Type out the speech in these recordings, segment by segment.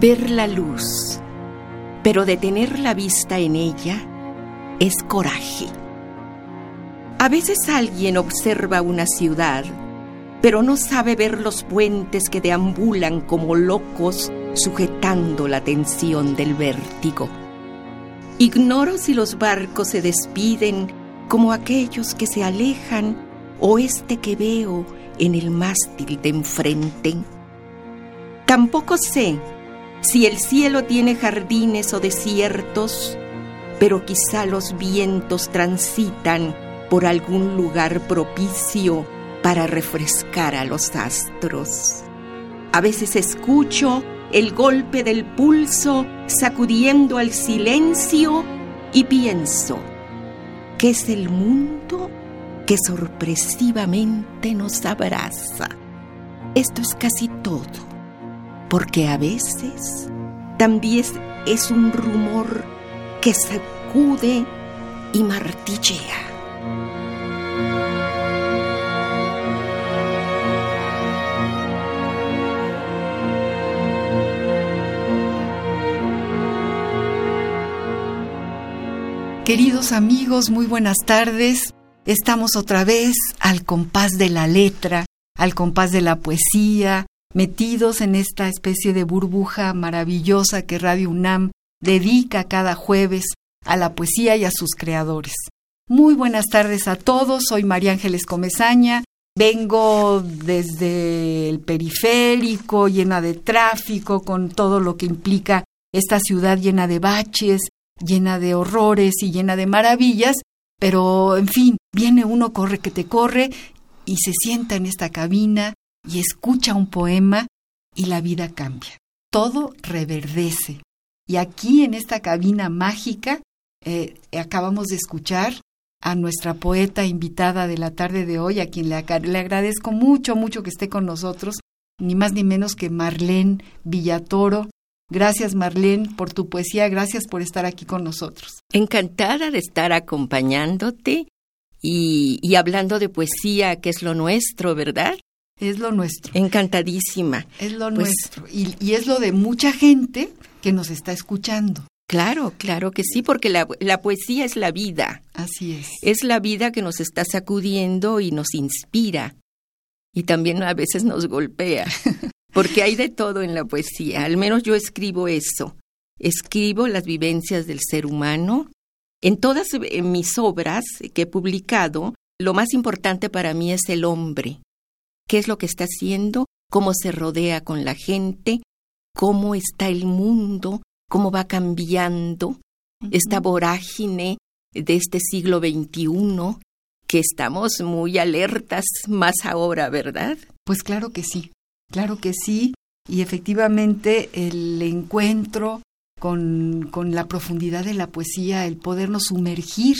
Ver la luz, pero detener la vista en ella es coraje. A veces alguien observa una ciudad, pero no sabe ver los puentes que deambulan como locos sujetando la tensión del vértigo. Ignoro si los barcos se despiden como aquellos que se alejan o este que veo en el mástil de enfrente. Tampoco sé si el cielo tiene jardines o desiertos, pero quizá los vientos transitan por algún lugar propicio para refrescar a los astros. A veces escucho el golpe del pulso sacudiendo al silencio y pienso, ¿qué es el mundo que sorpresivamente nos abraza? Esto es casi todo porque a veces también es un rumor que sacude y martillea. Queridos amigos, muy buenas tardes. Estamos otra vez al compás de la letra, al compás de la poesía, metidos en esta especie de burbuja maravillosa que Radio UNAM dedica cada jueves a la poesía y a sus creadores. Muy buenas tardes a todos, soy María Ángeles Comezaña, vengo desde el periférico, llena de tráfico, con todo lo que implica esta ciudad llena de baches, llena de horrores y llena de maravillas, pero en fin, viene uno, corre que te corre, y se sienta en esta cabina y escucha un poema y la vida cambia. Todo reverdece. Y aquí en esta cabina mágica eh, acabamos de escuchar a nuestra poeta invitada de la tarde de hoy, a quien le, le agradezco mucho, mucho que esté con nosotros, ni más ni menos que Marlene Villatoro. Gracias Marlene por tu poesía, gracias por estar aquí con nosotros. Encantada de estar acompañándote y, y hablando de poesía, que es lo nuestro, ¿verdad? Es lo nuestro. Encantadísima. Es lo pues nuestro. Y, y, es lo de mucha gente que nos está escuchando. Claro, claro que sí, porque la, la, poesía es la vida. Así es. Es la vida que nos está sacudiendo y nos inspira. Y también a veces nos golpea. porque hay de todo en la poesía. Al menos yo escribo eso. Escribo las vivencias del ser humano. En todas mis obras que he publicado, lo más importante para mí es el hombre qué es lo que está haciendo, cómo se rodea con la gente, cómo está el mundo, cómo va cambiando esta vorágine de este siglo XXI, que estamos muy alertas más ahora, ¿verdad? Pues claro que sí, claro que sí, y efectivamente el encuentro con, con la profundidad de la poesía, el podernos sumergir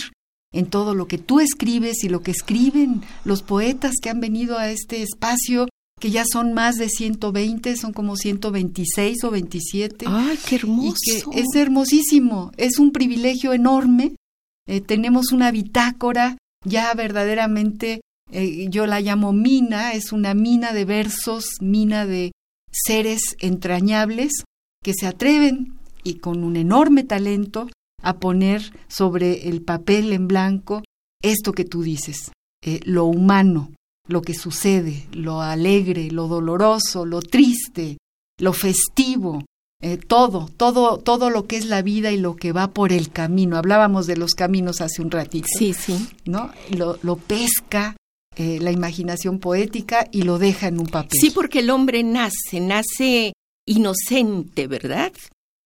en todo lo que tú escribes y lo que escriben los poetas que han venido a este espacio, que ya son más de 120, son como 126 o 27. ¡Ay, qué hermoso! es hermosísimo, es un privilegio enorme. Eh, tenemos una bitácora ya verdaderamente, eh, yo la llamo mina, es una mina de versos, mina de seres entrañables que se atreven y con un enorme talento a poner sobre el papel en blanco esto que tú dices, eh, lo humano, lo que sucede, lo alegre, lo doloroso, lo triste, lo festivo, eh, todo, todo, todo lo que es la vida y lo que va por el camino. Hablábamos de los caminos hace un ratito. Sí, sí. ¿No? Lo, lo pesca, eh, la imaginación poética y lo deja en un papel. Sí, porque el hombre nace, nace inocente, ¿verdad?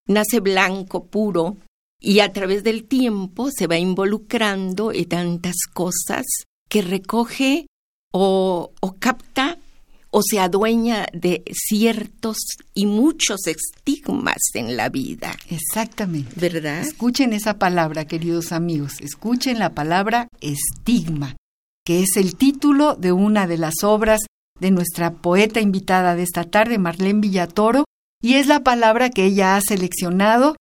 Nace blanco, puro, y a través del tiempo se va involucrando en tantas cosas que recoge o, o capta o se adueña de ciertos y muchos estigmas en la vida. Exactamente. ¿Verdad? Escuchen esa palabra, queridos amigos. Escuchen la palabra estigma, que es el título de una de las obras de nuestra poeta invitada de esta tarde, Marlene Villatoro, y es la palabra que ella ha seleccionado,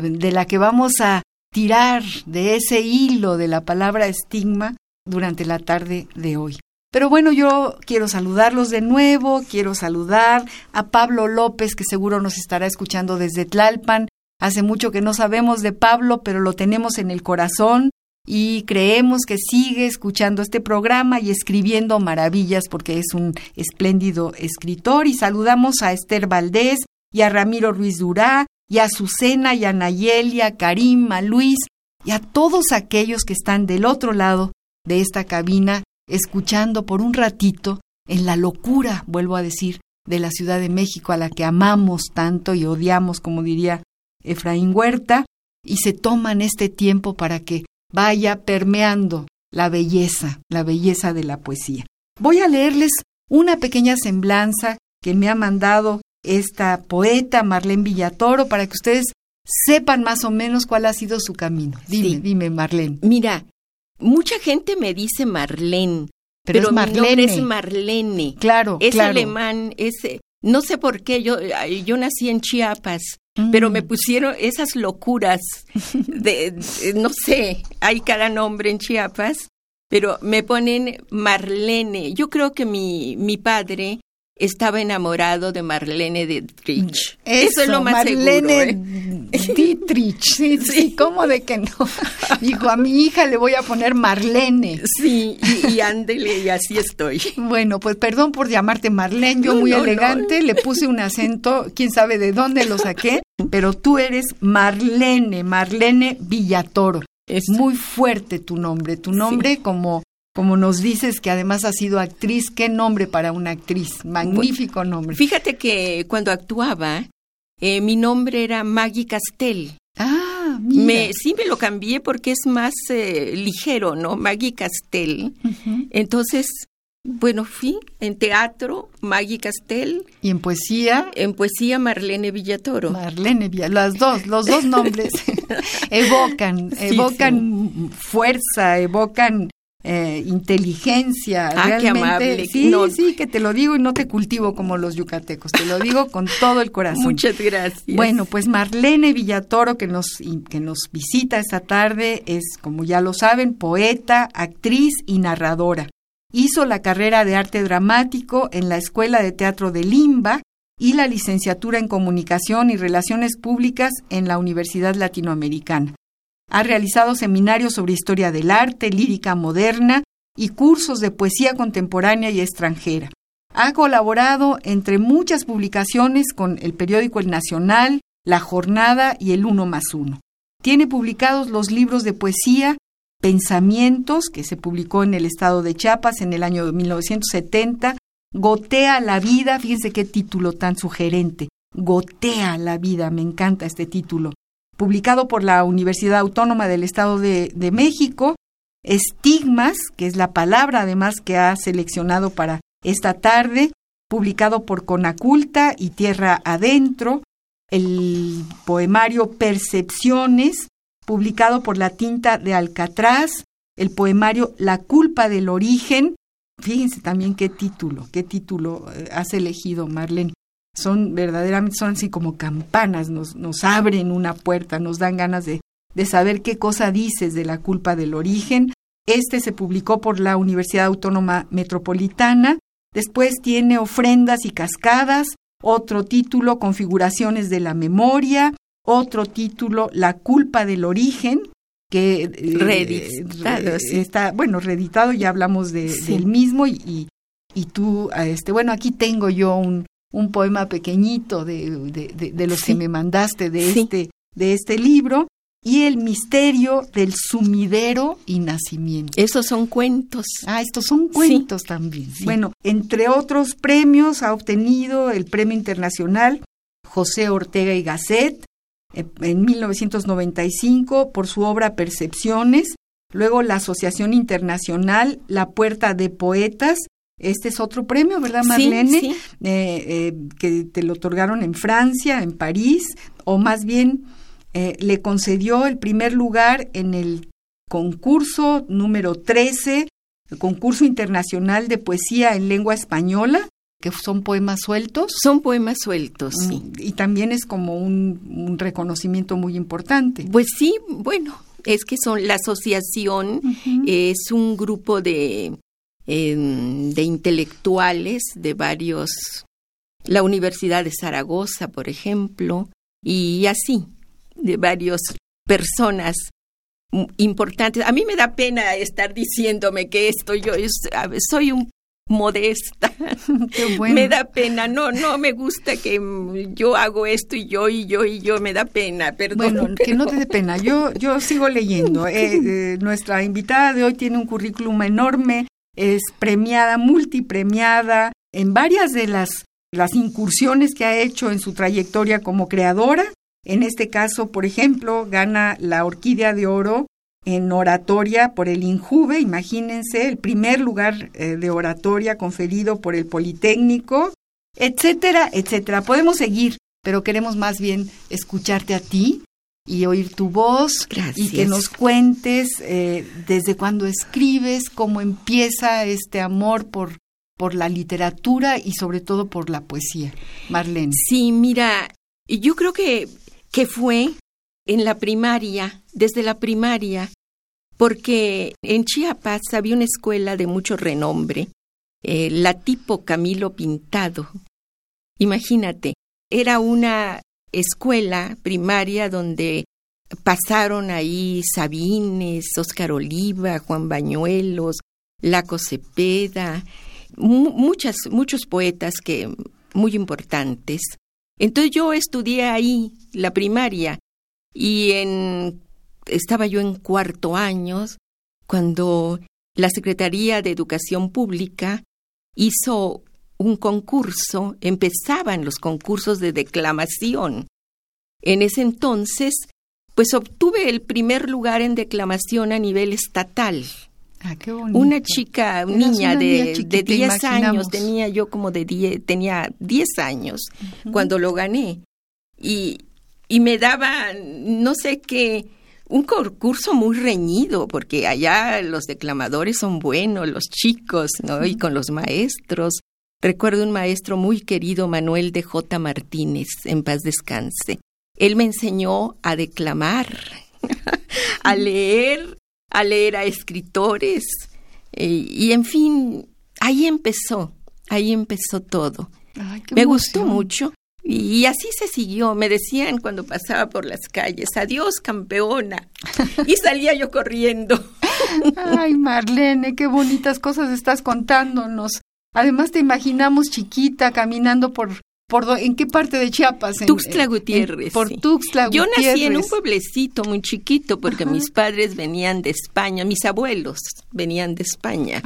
de la que vamos a tirar de ese hilo de la palabra estigma durante la tarde de hoy. Pero bueno, yo quiero saludarlos de nuevo, quiero saludar a Pablo López, que seguro nos estará escuchando desde Tlalpan. Hace mucho que no sabemos de Pablo, pero lo tenemos en el corazón y creemos que sigue escuchando este programa y escribiendo maravillas porque es un espléndido escritor. Y saludamos a Esther Valdés y a Ramiro Ruiz Durá y a Azucena y a Nayeli, a Karim, a Luis y a todos aquellos que están del otro lado de esta cabina escuchando por un ratito en la locura, vuelvo a decir, de la Ciudad de México a la que amamos tanto y odiamos, como diría Efraín Huerta, y se toman este tiempo para que vaya permeando la belleza, la belleza de la poesía. Voy a leerles una pequeña semblanza que me ha mandado esta poeta Marlene Villatoro para que ustedes sepan más o menos cuál ha sido su camino. Dime, dime, Marlene. Mira, Mucha gente me dice Marlene, pero, es Marlene. es Marlene. Claro, es alemán, es no sé por qué yo yo nací en Chiapas, pero me mm. pusieron esas locuras de, no sé, hay cada nombre en Chiapas, pero me ponen Marlene. Yo creo que mi mi padre estaba enamorado de Marlene Dietrich. Eso, es lo más Marlene ¿eh? Dietrich, sí, sí, ¿cómo de que no? Dijo, a mi hija le voy a poner Marlene. Sí, y, ándele, y así estoy. Bueno, pues perdón por llamarte Marlene, yo muy elegante, le puse un acento, quién sabe de dónde lo saqué, pero tú eres Marlene, Marlene Villatoro. Es muy fuerte tu nombre, tu nombre como como nos dices que además has sido actriz, qué nombre para una actriz, magnífico nombre. Fíjate que cuando actuaba, eh, mi nombre era Maggie Castell. Ah, mira. Me, sí me lo cambié porque es más eh, ligero, ¿no? Maggie Castell. Entonces, bueno, fui en teatro, Maggie Castell. ¿Y en poesía? En poesía, Marlene Villatoro. Marlene Villatoro, las dos, los dos nombres evocan, evocan fuerza, evocan eh, inteligencia. Ah, realmente, qué amable. Sí, sí, que te lo digo y no te cultivo como los yucatecos, te lo digo con todo el corazón. Muchas gracias. Bueno, pues Marlene Villatoro, que nos, que nos visita esta tarde, es, como ya lo saben, poeta, actriz y narradora. Hizo la carrera de arte dramático en la Escuela de Teatro de Limba y la licenciatura en Comunicación y Relaciones Públicas en la Universidad Latinoamericana. Ha realizado seminarios sobre historia del arte, lírica moderna y cursos de poesía contemporánea y extranjera. Ha colaborado entre muchas publicaciones con el periódico El Nacional, La Jornada y El Uno más Uno. Tiene publicados los libros de poesía Pensamientos, que se publicó en el estado de Chiapas en el año de 1970, Gotea la vida, fíjense qué título tan sugerente, Gotea la vida, me encanta este título publicado por la Universidad Autónoma del Estado de, México, Estigmas, que es la palabra además que ha seleccionado para esta tarde, publicado por Conaculta y Tierra Adentro, el poemario Percepciones, publicado por La Tinta de Alcatraz, el poemario La culpa del origen. Fíjense también qué título, qué título eh, has elegido, Marlene son verdaderamente, son así como campanas, nos, nos abren una puerta, nos dan ganas de, de saber qué cosa dices de la culpa del origen. Este se publicó por la Universidad Autónoma Metropolitana. Después tiene Ofrendas y Cascadas, otro título Configuraciones de la Memoria, otro título La culpa del origen, que eh, reeditado, está, bueno, reeditado, ya hablamos de, del mismo y, y, tú, este, bueno, aquí tengo yo un, un poema pequeñito de, de, de, los que me mandaste de, este, de este libro. y El misterio del sumidero y nacimiento. Esos son cuentos. Ah, estos son cuentos también. Bueno, entre otros premios ha obtenido el Premio Internacional José Ortega y Gasset eh, en 1995 por su obra Percepciones, luego la Asociación Internacional La Puerta de Poetas, este es otro premio, ¿verdad, Marlene? Sí, eh, eh, que te lo otorgaron en Francia, en París, o más bien eh, le concedió el primer lugar en el concurso número 13, el concurso internacional de poesía en lengua española, que son poemas sueltos. Son poemas sueltos, sí. Mm, y también es como un, reconocimiento muy importante. Pues sí, bueno, es que son la asociación es un grupo de em, de intelectuales de varios la Universidad de Zaragoza, por ejemplo, y así de varias personas importantes. A mí me da pena estar diciéndome que esto yo soy un modesta. Me da pena, no, no me gusta que yo hago esto y yo y yo y yo, me da pena, perdón. Bueno, que no te dé pena, yo, yo sigo leyendo. Eh, eh, nuestra invitada de hoy tiene un currículum enorme, es premiada, multipremiada en varias de las, las incursiones que ha hecho en su trayectoria como creadora. En este caso, por ejemplo, gana la Orquídea de Oro en oratoria por el INJUVE, imagínense, el primer lugar eh, de oratoria conferido por el Politécnico, etcétera, etcétera. Podemos seguir, pero queremos más bien escucharte a ti y oír tu voz y que nos cuentes eh, desde cuándo escribes, cómo empieza este amor por, por la literatura y sobre todo por la poesía. Marlene. Sí, mira, yo creo que que fue en la primaria, desde la primaria, porque en Chiapas había una escuela de mucho renombre, eh, la tipo Camilo Pintado. Imagínate, era una escuela primaria donde pasaron ahí Sabines, Óscar Oliva, Juan Bañuelos, Laco Cepeda, muchas, muchos poetas que muy importantes. Entonces yo estudié ahí la primaria y en, estaba yo en cuarto año cuando la Secretaría de Educación Pública hizo un concurso, empezaban los concursos de declamación. En ese entonces, pues obtuve el primer lugar en declamación a nivel estatal. Ah, qué bonito. Una chica, niña de, de 10 años, tenía yo como de 10, tenía 10 años cuando lo gané. Y, y me daba, no sé qué, un concurso muy reñido, porque allá los declamadores son buenos, los chicos, ¿no? Y con los maestros. Recuerdo un maestro muy querido, Manuel de J. Martínez, en paz descanse. Él me enseñó a declamar, a leer a leer a escritores eh, y en fin, ahí empezó, ahí empezó todo. Me gustó mucho y así se siguió. Me decían cuando pasaba por las calles, adiós campeona. Y salía yo corriendo. Ay, Marlene, qué bonitas cosas estás contándonos. Además te imaginamos chiquita caminando por ¿En qué parte de Chiapas? Tuxtla Gutiérrez. por Tuxtla Gutiérrez. Yo nací en un pueblecito muy chiquito porque mis padres venían de España, mis abuelos venían de España.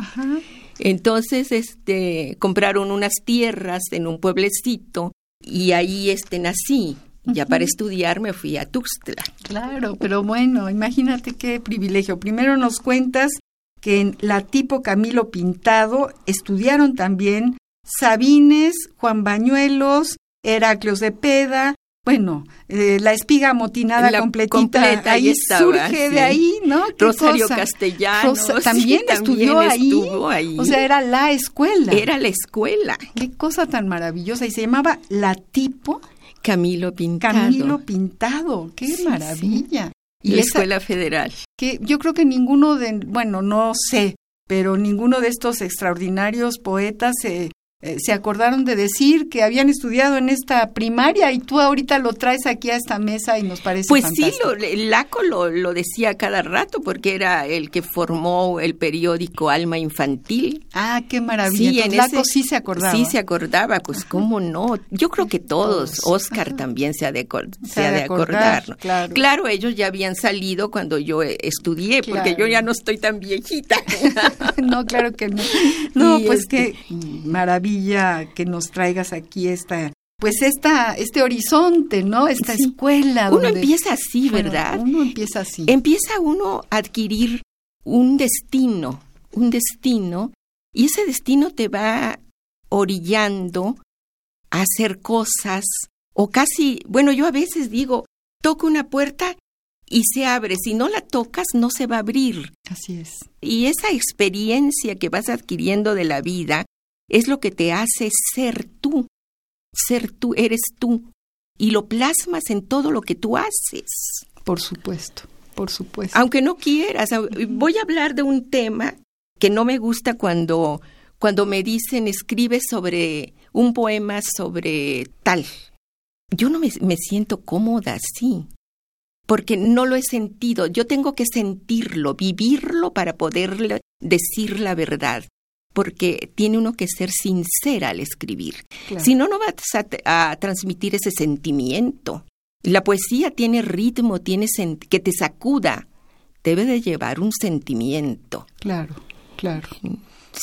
Entonces, este, compraron unas tierras en un pueblecito y ahí este nací. Ya para estudiar me fui a Tuxtla. Claro, pero bueno, imagínate qué privilegio. Primero nos cuentas que en la tipo Camilo Pintado estudiaron también Sabines, Juan Bañuelos, Heraclios de Peda, bueno, eh, la espiga amotinada completita, ahí surge de ahí, ¿no? Rosario Castellanos también, estudió ahí? O sea, era la escuela. Era la escuela. Qué cosa tan maravillosa. Y se llamaba La Tipo. Camilo Pintado. Camilo Pintado, qué maravilla. Y la Escuela Federal. Que yo creo que ninguno de, bueno, no sé, pero ninguno de estos extraordinarios poetas se eh, se acordaron de decir que habían estudiado en esta primaria y tú ahorita lo traes aquí a esta mesa y nos parece Pues fantástico. sí, lo, Laco lo, lo decía cada rato porque era el que formó el periódico Alma Infantil. Ah, qué maravilla. Sí, Entonces, en Laco ese- sí se acordaba. Sí, se acordaba, pues cómo no. Yo creo que todos. Oscar Ajá. también se ha de, Se se ha de acordar, acordar. claro. ellos ya habían salido cuando yo eh, estudié, porque Claro. yo ya no estoy tan viejita. no, claro que no. No, Y pues este- qué maravilla que nos traigas aquí esta, pues esta, este horizonte, ¿no? Esta Sí. escuela. Uno empieza así, Bueno, ¿verdad? Uno empieza así. Empieza uno a adquirir un destino, un destino, y ese destino te va orillando a hacer cosas, o casi, bueno, yo a veces digo, toco una puerta y se abre, si no la tocas no se va a abrir. Así es. Y esa experiencia que vas adquiriendo de la vida es lo que te hace ser tú, ser tú, eres tú, y lo plasmas en todo lo que tú haces Por supuesto, por supuesto. aunque no quieras. Voy a hablar de un tema que no me gusta cuando, cuando me dicen escribe sobre un poema sobre tal. Yo no me, me siento cómoda así, porque no lo he sentido. Yo tengo que sentirlo, vivirlo para poderle decir la verdad, porque tiene uno que ser sincera al escribir. Claro. Si no, no vas a, a transmitir ese sentimiento. La poesía tiene ritmo, tiene que te sacuda. Debe de llevar un sentimiento. Claro, claro.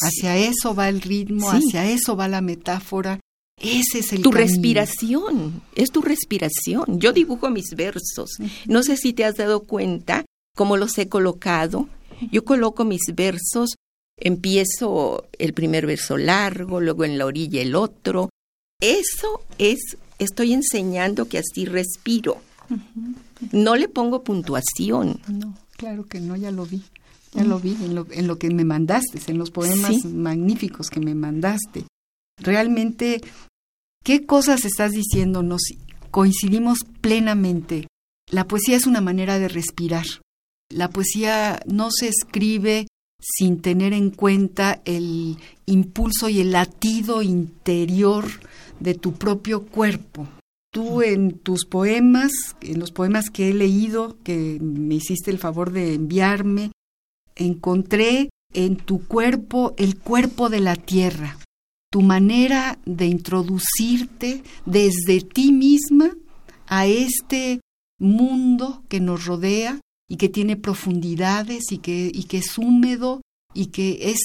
Hacia eso va el ritmo, Sí. hacia eso va la metáfora. Ese es el Tu camino. respiración, es tu respiración. Yo dibujo mis versos. No sé si te has dado cuenta cómo los he colocado. Yo coloco mis versos, empiezo el primer verso largo, luego en la orilla el otro. Eso es, estoy enseñando que así respiro. No le pongo puntuación. No, claro que no, ya lo vi. Ya lo vi en lo, en lo que me mandaste, en los poemas Sí. magníficos que me mandaste. Realmente, ¿qué cosas estás diciéndonos? Coincidimos plenamente. La poesía es una manera de respirar. La poesía no se escribe sin tener en cuenta el impulso y el latido interior de tu propio cuerpo. Tú en tus poemas, en los poemas que he leído, que me hiciste el favor de enviarme, encontré en tu cuerpo el cuerpo de la tierra, tu manera de introducirte desde ti misma a este mundo que nos rodea y que tiene profundidades y que, y que es húmedo y que es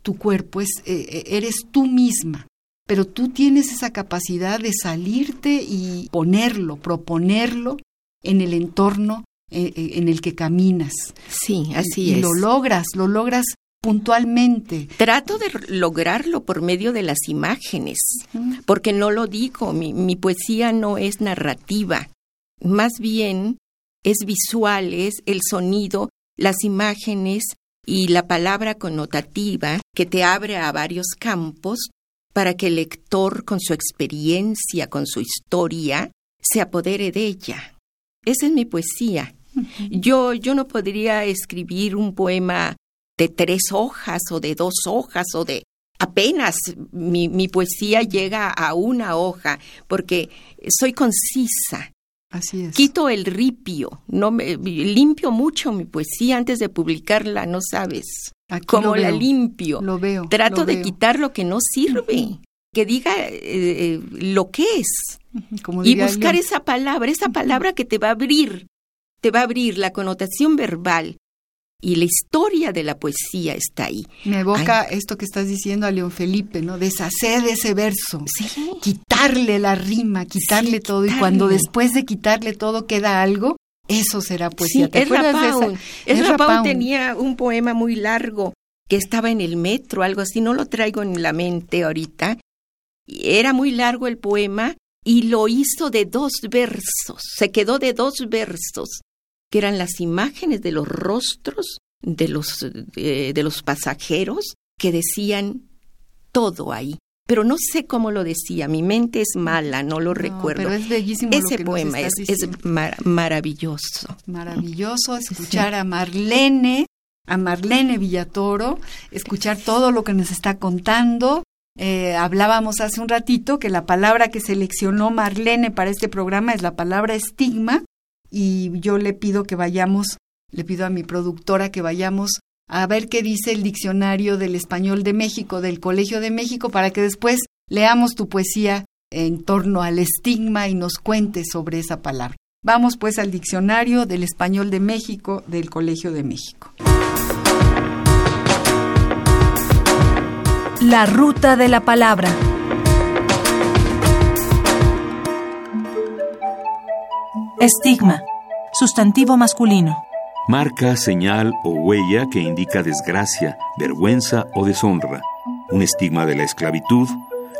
tu cuerpo, es, eh, eres tú misma. Pero tú tienes esa capacidad de salirte y ponerlo, proponerlo en el entorno eh, eh, en el que caminas. Sí, así y es. lo logras, lo logras puntualmente. Trato de lograrlo por medio de las imágenes, porque no lo digo, mi, mi poesía no es narrativa, más bien es visual, es el sonido, las imágenes y la palabra connotativa que te abre a varios campos para que el lector con su experiencia, con su historia, se apodere de ella. Esa es mi poesía. Yo, yo no podría escribir un poema de tres hojas o de dos hojas o de apenas mi, mi poesía llega a una hoja porque soy concisa. Así es. Quito el ripio, no me limpio mucho mi poesía antes de publicarla, no sabes Aquí cómo la limpio. Lo veo. Trato lo de veo. quitar lo que no sirve, que diga eh, lo que es Como y buscar esa palabra, esa palabra que te va a abrir, te va a abrir la connotación verbal y la historia de la poesía está ahí. Me evoca esto que estás diciendo a León Felipe, ¿no? Deshacer ese verso. Sí. Quitarle la rima, quitarle Sí, todo. Y cuando después de quitarle todo queda algo, eso será poesía. Sí, ¿Te Ezra acuerdas de esa? Pound. Ezra Ezra Pound Pound. tenía un poema muy largo que estaba en el metro, algo así, no lo traigo en la mente ahorita. Era muy largo el poema y lo hizo de dos versos, se quedó de dos versos, que eran las imágenes de los rostros de los, de los pasajeros que decían todo ahí. Pero no sé cómo lo decía, mi mente es mala, no lo No, recuerdo. Pero es bellísimo lo Ese nos poema es, es mar- maravilloso. Maravilloso escuchar a Marlene, a Marlene Villatoro, escuchar todo lo que nos está contando. eh, hablábamos hace un ratito que la palabra que seleccionó Marlene para este programa es la palabra estigma y yo le pido que vayamos, le pido a mi productora que vayamos a ver qué dice el diccionario del español de México, del Colegio de México, para que después leamos tu poesía en torno al estigma y nos cuentes sobre esa palabra. Vamos pues al diccionario del español de México del Colegio de México. La ruta de la palabra. Estigma. Sustantivo masculino. Marca, señal o huella que indica desgracia, vergüenza o deshonra. Un estigma de la esclavitud.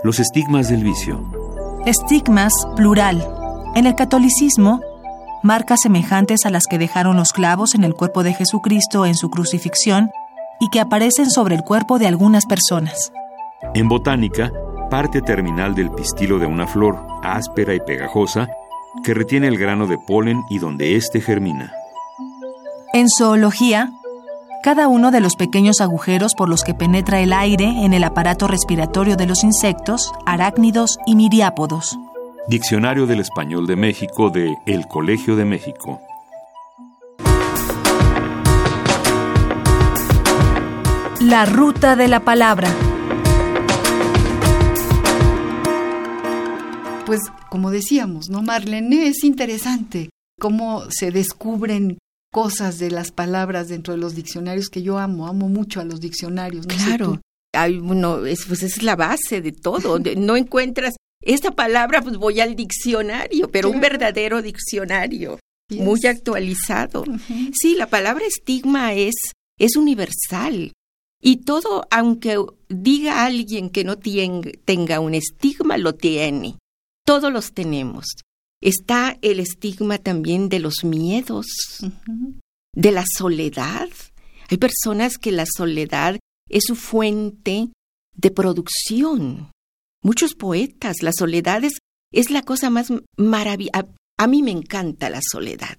Los estigmas del vicio. Estigmas, plural. En el catolicismo, marcas semejantes a las que dejaron los clavos en el cuerpo de Jesucristo en su crucifixión y que aparecen sobre el cuerpo de algunas personas. En botánica, parte terminal del pistilo de una flor, áspera y pegajosa, que retiene el grano de polen y donde éste germina. En zoología, cada uno de los pequeños agujeros por los que penetra el aire en el aparato respiratorio de los insectos, arácnidos y miriápodos. Diccionario del Español de México de El Colegio de México. La ruta de la palabra. Pues como decíamos, ¿no, Marlene? Es interesante cómo se descubren cosas de las palabras dentro de los diccionarios que yo amo, amo mucho a los diccionarios. No claro. Hay uno, es, pues es la base de todo. no encuentras esta palabra, pues voy al diccionario, pero un verdadero diccionario, muy actualizado. Sí, la palabra estigma es, es universal. Y todo, aunque diga alguien que no tenga un estigma, lo tiene. Todos los tenemos. Está el estigma también de los miedos, de la soledad. Hay personas que la soledad es su fuente de producción. Muchos poetas, la soledad es, la cosa más maravillosa. A mí me encanta la soledad.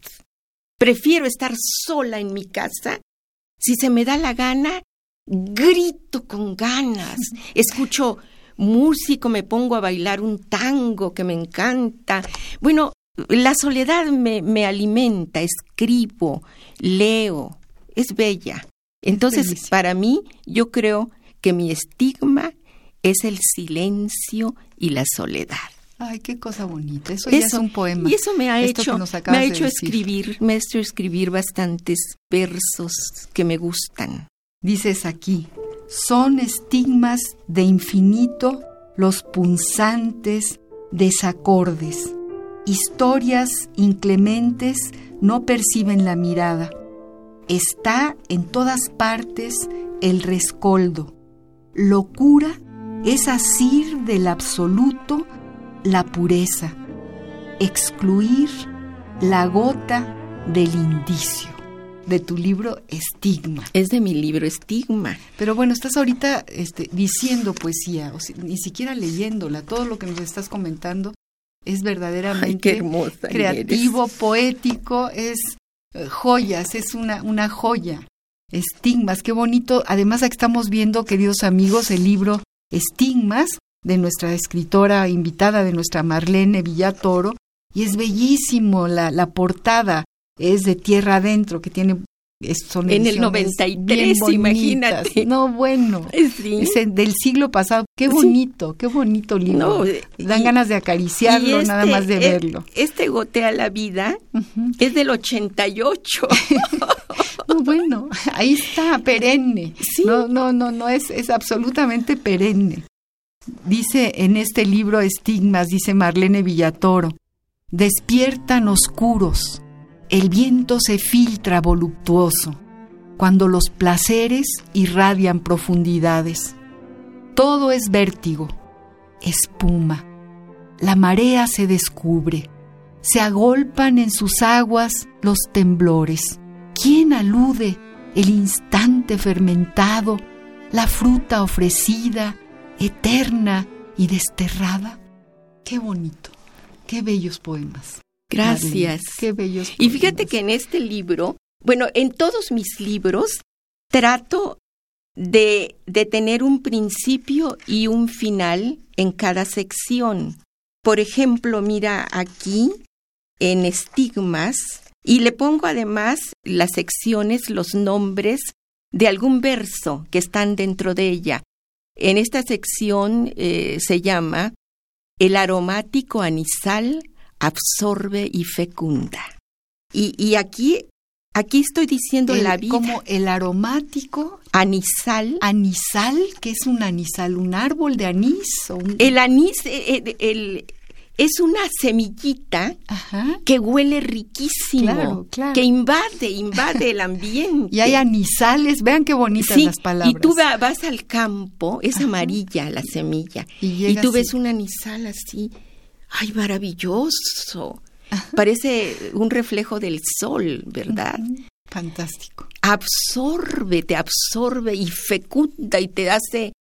Prefiero estar sola en mi casa. Si se me da la gana, grito con ganas. Escucho músico, me pongo a bailar un tango que me encanta. Bueno, la soledad me, me alimenta, escribo, leo, es bella. Entonces, para mí, yo creo que mi estigma es el silencio y la soledad. Ay, qué cosa bonita. Eso, ya es un poema. Y eso me ha hecho, me ha hecho escribir, me ha hecho escribir bastantes versos que me gustan. Dices aquí, son estigmas de infinito los punzantes desacordes. Historias inclementes no perciben la mirada. Está en todas partes el rescoldo. Locura es asir del absoluto la pureza, excluir la gota del indicio. De tu libro Estigma. Es de mi libro Estigma. Pero bueno, estás ahorita este, diciendo poesía, o ni siquiera leyéndola. Todo lo que nos estás comentando es verdaderamente creativo, poético, es eh, joyas, es una, una joya. Estigmas, qué bonito. Además, aquí estamos viendo, queridos amigos, el libro Estigmas de nuestra escritora invitada, de nuestra Marlene Villatoro, y es bellísimo la, la portada, es de Tierra Adentro, que tiene son en el 93, imagínate. No, bueno, es del siglo pasado. Qué bonito, qué bonito libro. Dan ganas de acariciarlo, nada este, más de verlo. Este Gotea la Vida es del 88. no, bueno, ahí está, perenne. No, no, no, no, es, es absolutamente perenne. Dice en este libro Estigmas, dice Marlene Villatoro, despiertan oscuros el viento se filtra voluptuoso cuando los placeres irradian profundidades. Todo es vértigo, espuma. La marea se descubre. Se agolpan en sus aguas los temblores. ¿Quién alude el instante fermentado, la fruta ofrecida, eterna y desterrada? Qué bonito, qué bellos poemas. Gracias. qué bellos. Y fíjate que en este libro, bueno, en todos mis libros trato de, de tener un principio y un final en cada sección. Por ejemplo, mira aquí en estigmas y le pongo además las secciones, los nombres de algún verso que están dentro de ella. En esta sección eh, se llama El aromático anisal absorbe y fecunda. Y, aquí, aquí estoy diciendo la vida. Como el aromático. Anisal. Anisal, que es un anisal, un árbol de anís. El anís, eh, eh, el, es una semillita que huele riquísimo, que invade, invade el ambiente. Y hay anisales, vean qué bonitas las palabras. Y tú vas al campo, es amarilla la semilla, y, tú ves un anisal así, ay, maravilloso. Parece un reflejo del sol, ¿verdad? Fantástico. Absorbe, te absorbe y fecunda y te hace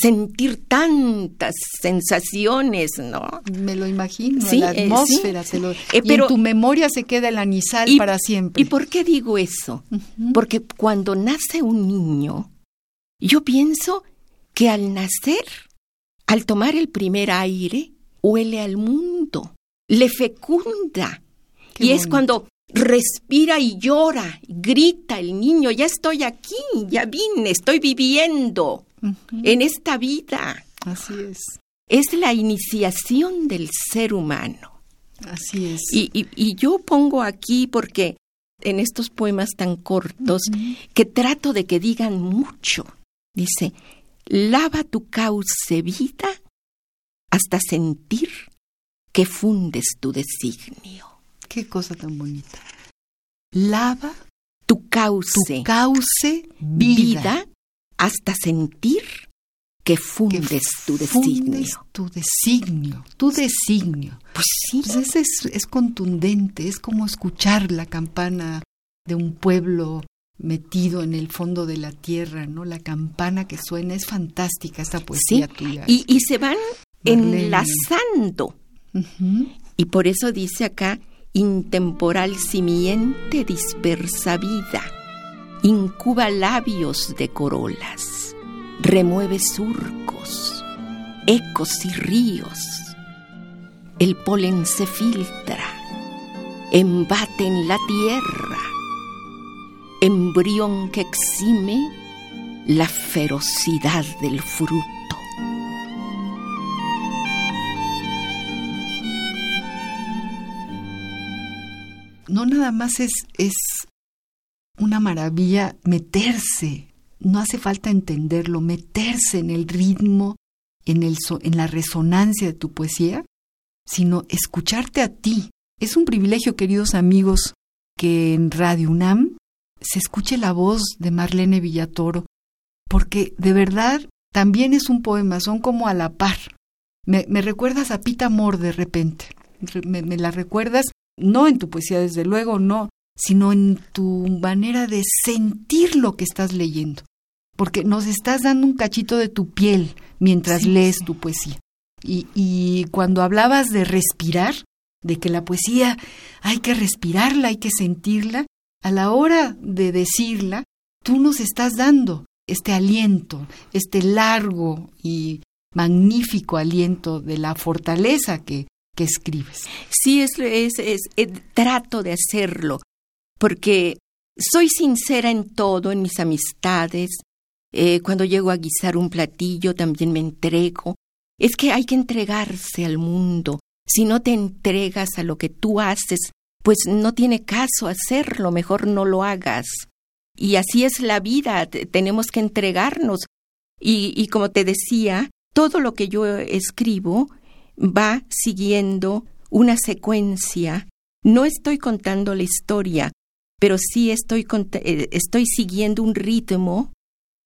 sentir tantas sensaciones, ¿no? Me lo imagino, la eh, atmósfera, lo, eh, pero, en tu memoria se queda el anisal para siempre. ¿Y por qué digo eso? Porque cuando nace un niño, yo pienso que al nacer, al tomar el primer aire, huele al mundo, le fecunda. y es cuando respira y llora, grita el niño, ya estoy aquí, ya vine, estoy viviendo en esta vida. Así es. Es la iniciación del ser humano. Así es. Y, yo pongo aquí porque en estos poemas tan cortos que trato de que digan mucho, dice, lava tu cauce vida hasta sentir que fundes tu designio. Qué cosa tan bonita. Lava tu cauce, tu cauce vida hasta sentir que fundes tu designio. Tu designio, tu designio. Pues sí. Pues es, es, contundente, es como escuchar la campana de un pueblo metido en el fondo de la tierra, ¿no? La campana que suena es fantástica esta poesía tuya. Y, y se van enlazando. Y por eso dice acá, intemporal simiente dispersa vida incuba labios de corolas, remueve surcos, ecos y ríos. El polen se filtra, embate en la tierra, embrión que exime la ferocidad del fruto. No nada más es, es una maravilla meterse, no hace falta entenderlo, meterse en el ritmo, en, el en la resonancia de tu poesía, sino escucharte a ti. Es un privilegio, queridos amigos, que en Radio UNAM se escuche la voz de Marlene Villatoro, porque de verdad también es un poema, son como a la par. Me, recuerdas a Pita Amor de repente, me, me la recuerdas, no en tu poesía desde luego, no, sino en tu manera de sentir lo que estás leyendo, porque nos estás dando un cachito de tu piel mientras lees tu poesía. Y, y cuando hablabas de respirar, de que la poesía hay que respirarla, hay que sentirla, a la hora de decirla, tú nos estás dando este aliento, este largo y magnífico aliento de la fortaleza que, que escribes. Sí, es, es, es, es, trato de hacerlo porque soy sincera en todo, en mis amistades. Eh, cuando llego a guisar un platillo también me entrego. Es que hay que entregarse al mundo. Si no te entregas a lo que tú haces, pues no tiene caso hacerlo, mejor no lo hagas. Y así es la vida, tenemos que entregarnos. Y como te decía, todo lo que yo escribo va siguiendo una secuencia. No estoy contando la historia, pero sí estoy, eh, estoy siguiendo un ritmo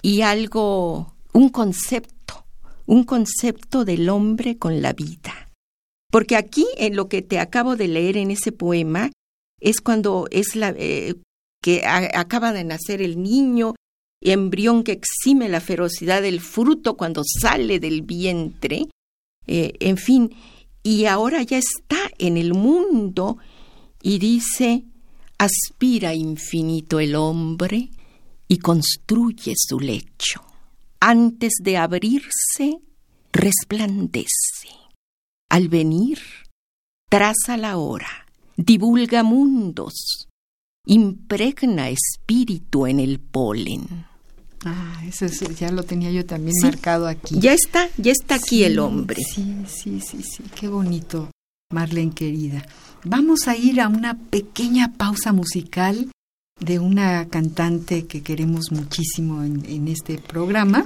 y algo, un concepto, un concepto del hombre con la vida. Porque aquí, en lo que te acabo de leer en ese poema, es cuando es la eh, que acaba de nacer el niño, embrión que exime la ferocidad del fruto cuando sale del vientre, eh, en fin, y ahora ya está en el mundo y dice, aspira infinito el hombre y construye su lecho. Antes de abrirse, resplandece. Al venir, traza la hora, divulga mundos, impregna espíritu en el polen. Ah, eso, ya lo tenía yo también marcado aquí. Ya está, ya está aquí el hombre. Sí, sí, sí, sí, qué bonito, Marlene querida. Vamos a ir a una pequeña pausa musical de una cantante que queremos muchísimo en, este programa,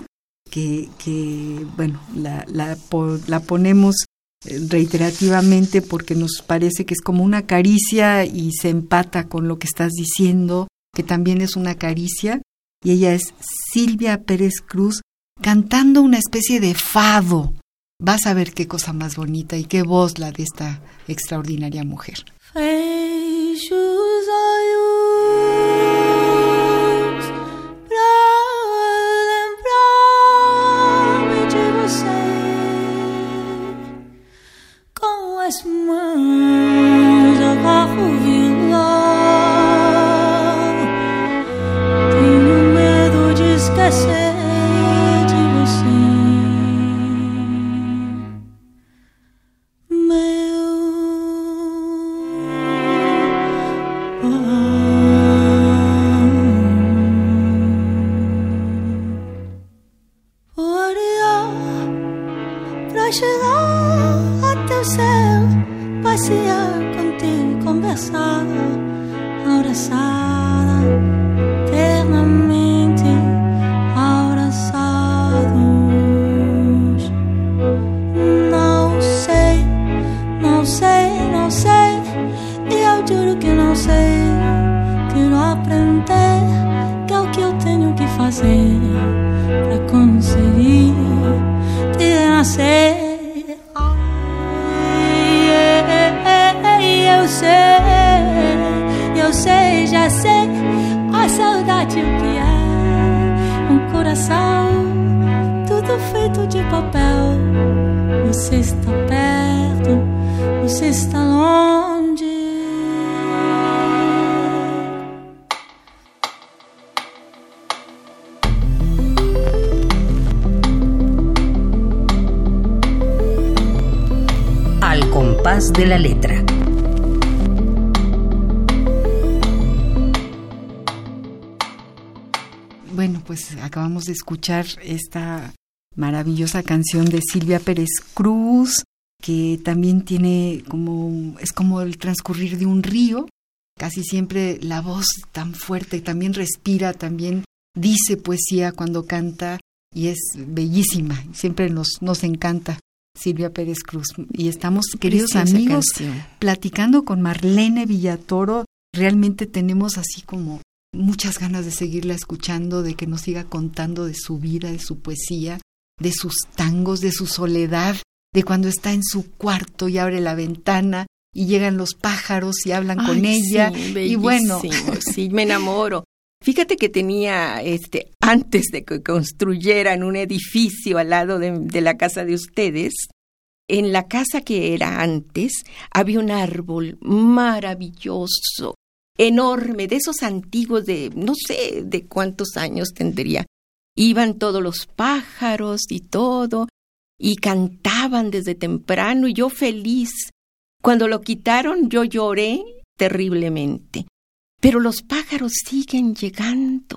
que, que bueno, la, la, la ponemos eh, reiterativamente porque nos parece que es como una caricia y se empata con lo que estás diciendo, que también es una caricia, y ella es Silvia Pérez Cruz cantando una especie de fado. Vas a ver qué cosa más bonita y qué voz la de esta extraordinaria mujer. de escuchar esta maravillosa canción de Silvia Pérez Cruz, que también tiene como, es como el transcurrir de un río, casi siempre la voz tan fuerte, también respira, también dice poesía cuando canta y es bellísima, siempre nos, nos encanta. Silvia Pérez Cruz. Y estamos, queridos amigos, platicando con Marlene Villatoro. Realmente tenemos así como muchas ganas de seguirla escuchando, de que nos siga contando de su vida, de su poesía, de sus tangos, de su soledad, de cuando está en su cuarto y abre la ventana y llegan los pájaros y hablan con ella. y bueno, sí, me enamoro. Fíjate que tenía, este, antes de que construyeran un edificio al lado de, la casa de ustedes, en la casa que era antes había un árbol maravilloso, enorme, de esos antiguos de no sé de cuántos años tendría. Iban todos los pájaros y todo, y cantaban desde temprano, y yo feliz. Cuando lo quitaron yo lloré terriblemente. Pero los pájaros siguen llegando.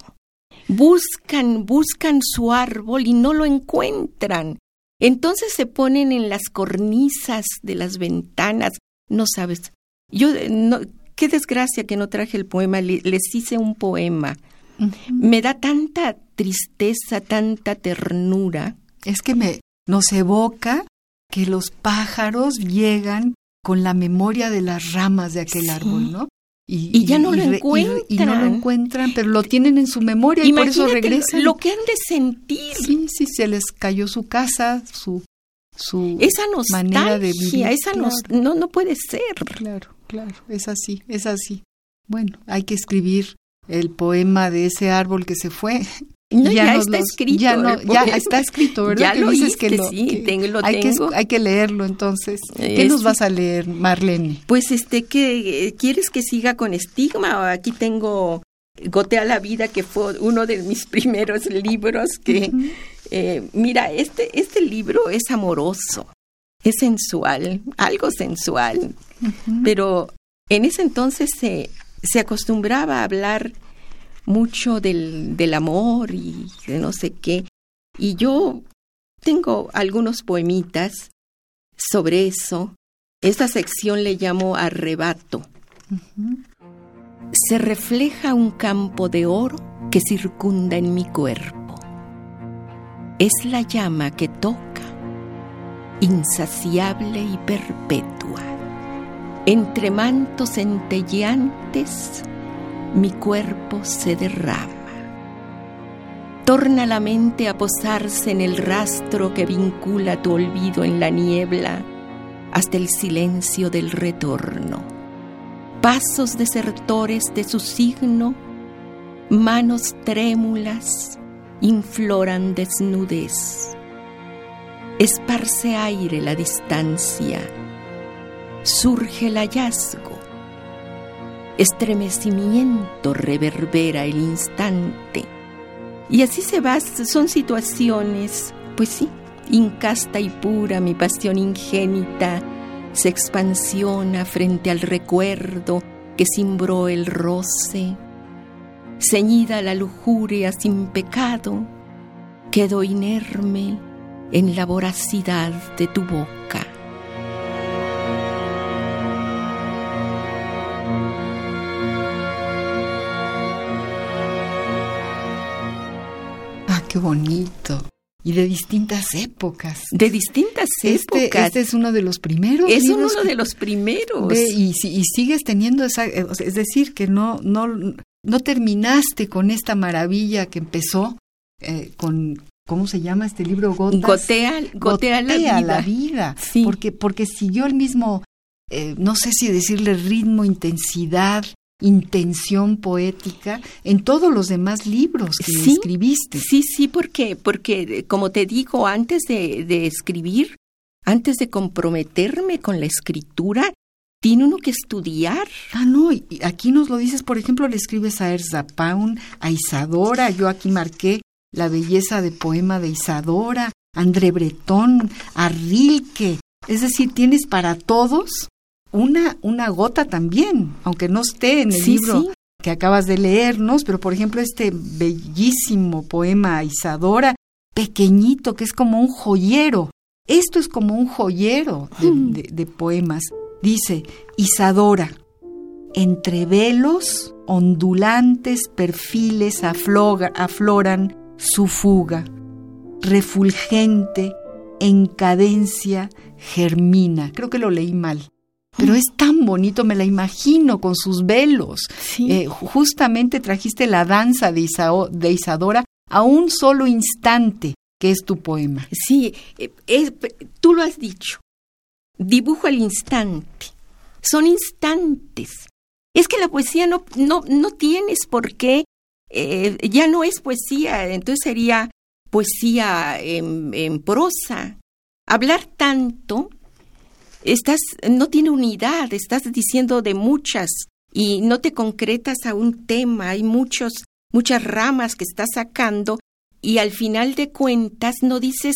Buscan, buscan su árbol y no lo encuentran. Entonces se ponen en las cornisas de las ventanas. No sabes. Yo, no, qué desgracia que no traje el poema. Les hice un poema. Me da tanta tristeza, tanta ternura. Es que me nos evoca que los pájaros llegan con la memoria de las ramas de aquel árbol, ¿no? Y, ya no lo encuentran. Y, no lo encuentran, pero lo tienen en su memoria y por eso regresan. Lo que han de sentir. Sí, sí, se les cayó su casa, su, su esa manera de vivir. Esa no, no puede ser. Claro, claro, es así, es así. Bueno, hay que escribir el poema de ese árbol que se fue no, ya, está escrito. Ya, no, ya está escrito, ¿verdad? Ya lo dices que sí, lo hay tengo. Que, hay que leerlo, entonces. ¿Qué nos vas a leer, Marlene? Pues, este, que ¿quieres que siga con estigma? Aquí tengo Gotea la vida, que fue uno de mis primeros libros que, eh, mira, este, este libro es amoroso, es sensual, algo sensual, pero en ese entonces se, se acostumbraba a hablar mucho del, del amor y de no sé qué, y yo tengo algunos poemitas sobre eso. Esta sección le llamo arrebato. Se refleja un campo de oro que circunda en mi cuerpo. Es la llama que toca, insaciable y perpetua. Entre mantos centelleantes, mi cuerpo se derrama torna la mente a posarse en el rastro que vincula tu olvido en la niebla hasta el silencio del retorno. Pasos desertores de su signo, manos trémulas, infloran desnudez. Esparce aire la distancia, surge el hallazgo, estremecimiento reverbera el instante y así se va, son situaciones, pues sí, incasta y pura mi pasión ingénita se expansiona frente al recuerdo que cimbró el roce. Ceñida la lujuria sin pecado, quedó inerme en la voracidad de tu boca. Qué bonito. Y de distintas épocas. De distintas este, épocas. Este es uno de los primeros. Es uno de los primeros. y, y, sigues teniendo esa. Es decir, que no, no, no terminaste con esta maravilla que empezó eh, con. ¿Cómo se llama este libro? Gotas, gotea, gotea, la vida. La vida porque, porque siguió el mismo, eh, no sé si decirle ritmo, intensidad, intención poética en todos los demás libros que escribiste. Sí, sí, porque, porque como te digo, antes de, de, escribir, antes de comprometerme con la escritura, tiene uno que estudiar. Ah, no, y aquí nos lo dices, por ejemplo, le escribes a Erzapaun, a Isadora, yo aquí marqué la belleza de poema de Isadora, André Bretón, a Rilke, es decir, tienes para todos una, una gota también, aunque no esté en el libro que acabas de leernos, pero por ejemplo este bellísimo poema Isadora, pequeñito, que es como un joyero. Esto es como un joyero de, de poemas. Dice, Isadora, entre velos ondulantes perfiles afloran su fuga, refulgente, en cadencia, germina. Creo que lo leí mal pero es tan bonito, me la imagino con sus velos. Eh, justamente trajiste la danza de, de, Isadora a un solo instante, que es tu poema. Sí, eh, tú lo has dicho. Dibujo el instante. Son instantes. Es que la poesía no, no, no tienes por qué, eh, ya no es poesía, entonces sería poesía en, en prosa. Hablar tanto estás, no tiene unidad, estás diciendo de muchas y no te concretas a un tema, hay muchos, muchas ramas que estás sacando y al final de cuentas no dices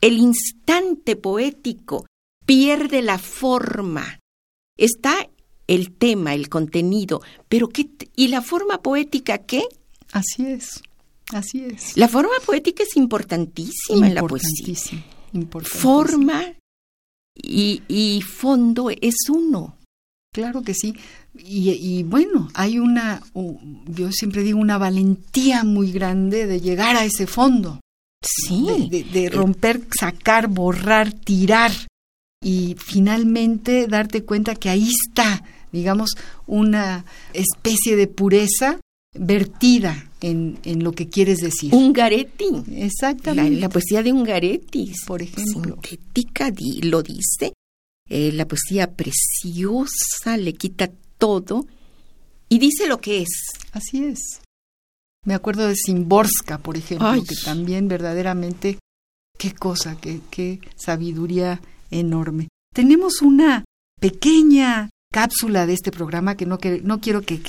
el instante poético, pierde la forma. Está el tema, el contenido, pero ¿qué? ¿Y la forma poética qué? Así es, así es. La forma poética es importantísima en la poesía. Forma y, fondo es uno. Claro que sí. Y, bueno, hay una, yo siempre digo, una valentía muy grande de llegar a ese fondo. Sí. De, romper, sacar, borrar, tirar y finalmente darte cuenta que ahí está, digamos, una especie de pureza vertida en, en lo que quieres decir. Ungaretti. Exactamente. La, poesía de Ungaretti, por ejemplo. Sintética, lo dice. Eh, la poesía preciosa, le quita todo y dice lo que es. Así es. Me acuerdo de Simborska, por ejemplo, que también verdaderamente, qué cosa, qué, qué sabiduría enorme. Tenemos una pequeña cápsula de este programa, que no, que, no quiero que,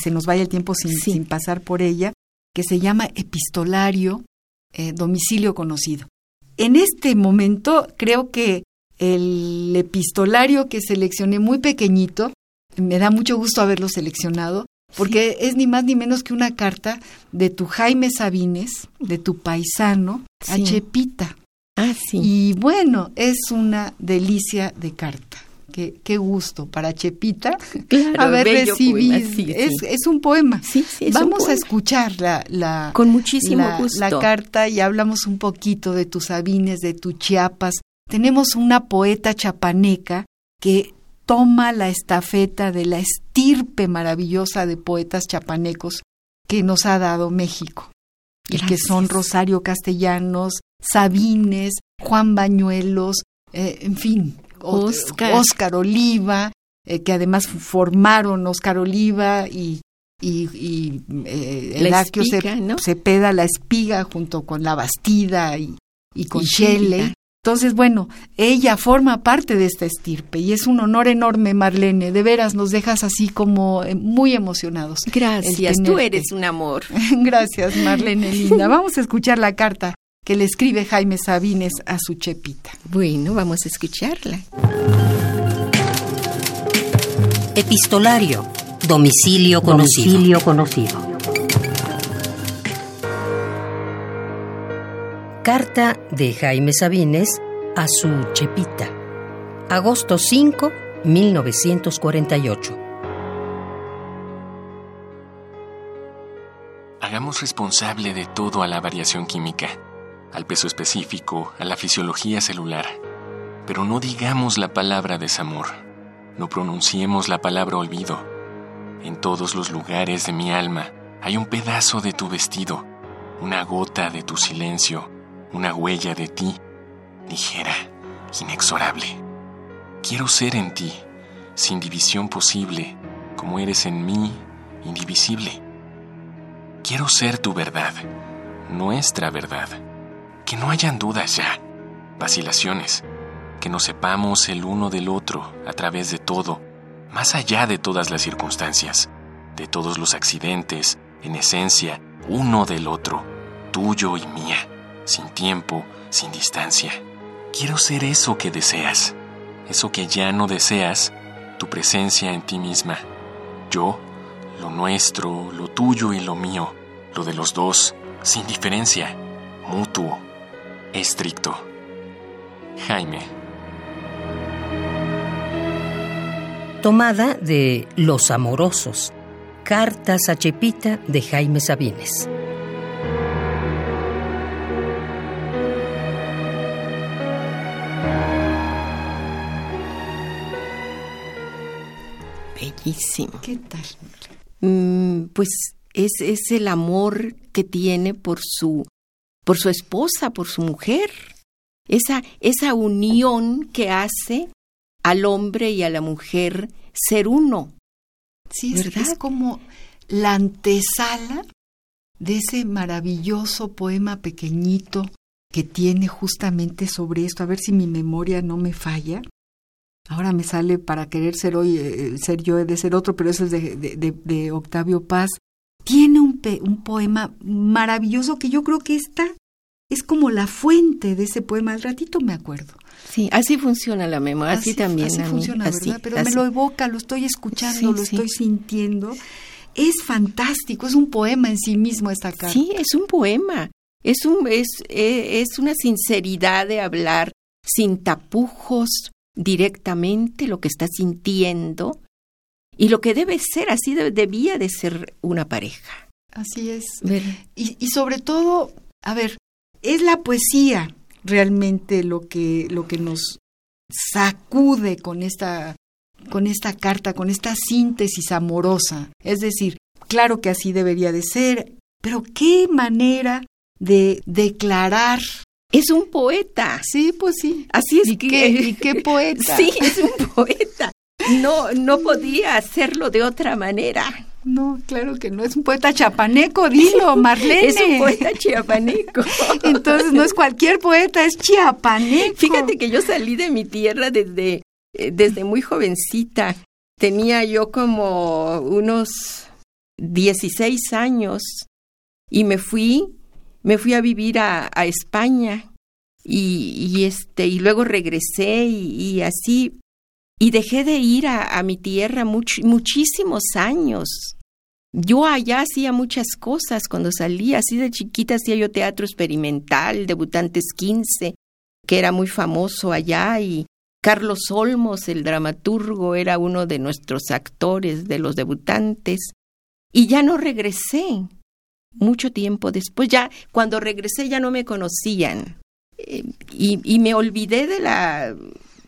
se nos vaya el tiempo sin, sin pasar por ella, que se llama Epistolario eh, Domicilio Conocido. En este momento creo que el epistolario que seleccioné muy pequeñito, me da mucho gusto haberlo seleccionado, porque es ni más ni menos que una carta de tu Jaime Sabines, de tu paisano, a Chepita. Ah, sí. Y bueno, es una delicia de carta. Qué, qué gusto para Chepita claro, haber recibido. es, un poema. Sí, sí, Vamos a escuchar la, la, Con muchísimo gusto. la carta y hablamos un poquito de tus Sabines, de tu Chiapas. Tenemos una poeta chapaneca que toma la estafeta de la estirpe maravillosa de poetas chapanecos que nos ha dado México. Y que son Rosario Castellanos, Sabines, Juan Bañuelos, eh, en fin, Oscar, Oliva, eh, que además formaron Oscar Oliva y, y, y eh, Cepeda la espiga junto con la Bastida y, y con Shelley. Entonces, bueno, ella forma parte de esta estirpe y es un honor enorme, Marlene. De veras, nos dejas así como eh, muy emocionados. Gracias, tú eres un amor. Gracias, Marlene linda. Vamos a escuchar la carta que le escribe Jaime Sabines a su Chepita. Bueno, vamos a escucharla. Epistolario. Domicilio conocido. Domicilio conocido. Carta de Jaime Sabines a su Chepita. Agosto 5, 1948. Hagamos responsable de todo a la variación química, al peso específico, a la fisiología celular. Pero no digamos la palabra desamor, no pronunciemos la palabra olvido. En todos los lugares de mi alma hay un pedazo de tu vestido, una gota de tu silencio, una huella de ti, ligera, inexorable. Quiero ser en ti, sin división posible, como eres en mí, indivisible. Quiero ser tu verdad, nuestra verdad. Que no hayan dudas ya, vacilaciones, que nos sepamos el uno del otro a través de todo, más allá de todas las circunstancias, de todos los accidentes, en esencia, uno del otro, tuyo y mía sin tiempo, sin distancia. Quiero ser eso que deseas, eso que ya no deseas, tu presencia en ti misma. Yo, lo nuestro, lo tuyo y lo mío, lo de los dos, sin diferencia, mutuo, estricto. Jaime. Tomada de Los Amorosos. Cartas a Chepita de Jaime Sabines. ¿Qué tal? Mm, pues es, es el amor que tiene por su, por su esposa, por su mujer. Esa, esa unión que hace al hombre y a la mujer ser uno. Sí, es, es como la antesala de ese maravilloso poema pequeñito que tiene justamente sobre esto, a ver si mi memoria no me falla, Ahora me sale para querer ser hoy, eh, ser yo de ser otro, pero eso es de, de, de, Octavio Paz. Tiene un, un poema maravilloso que yo creo que esta es como la fuente de ese poema. Al ratito me acuerdo. Sí, así funciona la memoria, así, también. Así funciona, ¿verdad? Pero me lo evoca, lo estoy escuchando, lo estoy sintiendo. Es fantástico, es un poema en sí mismo esta carta. Sí, es un poema. Es, un, es, eh, es una sinceridad de hablar sin tapujos, directamente lo que está sintiendo y lo que debe ser, así debía de ser una pareja. Así es. Y, y, sobre todo, a ver, es la poesía realmente lo que, lo que nos sacude con esta, con esta carta, con esta síntesis amorosa. Es decir, claro que así debería de ser, pero qué manera de declarar es un poeta. Sí, pues sí. Así es ¿Y que... Qué, ¿Y qué poeta? Sí, es un poeta. No, no podía hacerlo de otra manera. No, claro que no. Es un poeta chapaneco, dilo, Marlene. es un poeta chiapaneco. Entonces no es cualquier poeta, es chiapaneco. Fíjate que yo salí de mi tierra desde, eh, desde muy jovencita tenía yo como unos 16 años y me fui, me fui a vivir a, España y, este y luego regresé y, así y dejé de ir a, mi tierra muchísimos años. Yo allá hacía muchas cosas cuando salía, así de chiquita hacía yo teatro experimental, debutantes 15, que era muy famoso allá y Carlos Olmos, el dramaturgo, era uno de nuestros actores de los debutantes. Y ya no regresé. Mucho tiempo después, ya cuando regresé ya no me conocían. Eh, y, me olvidé de la.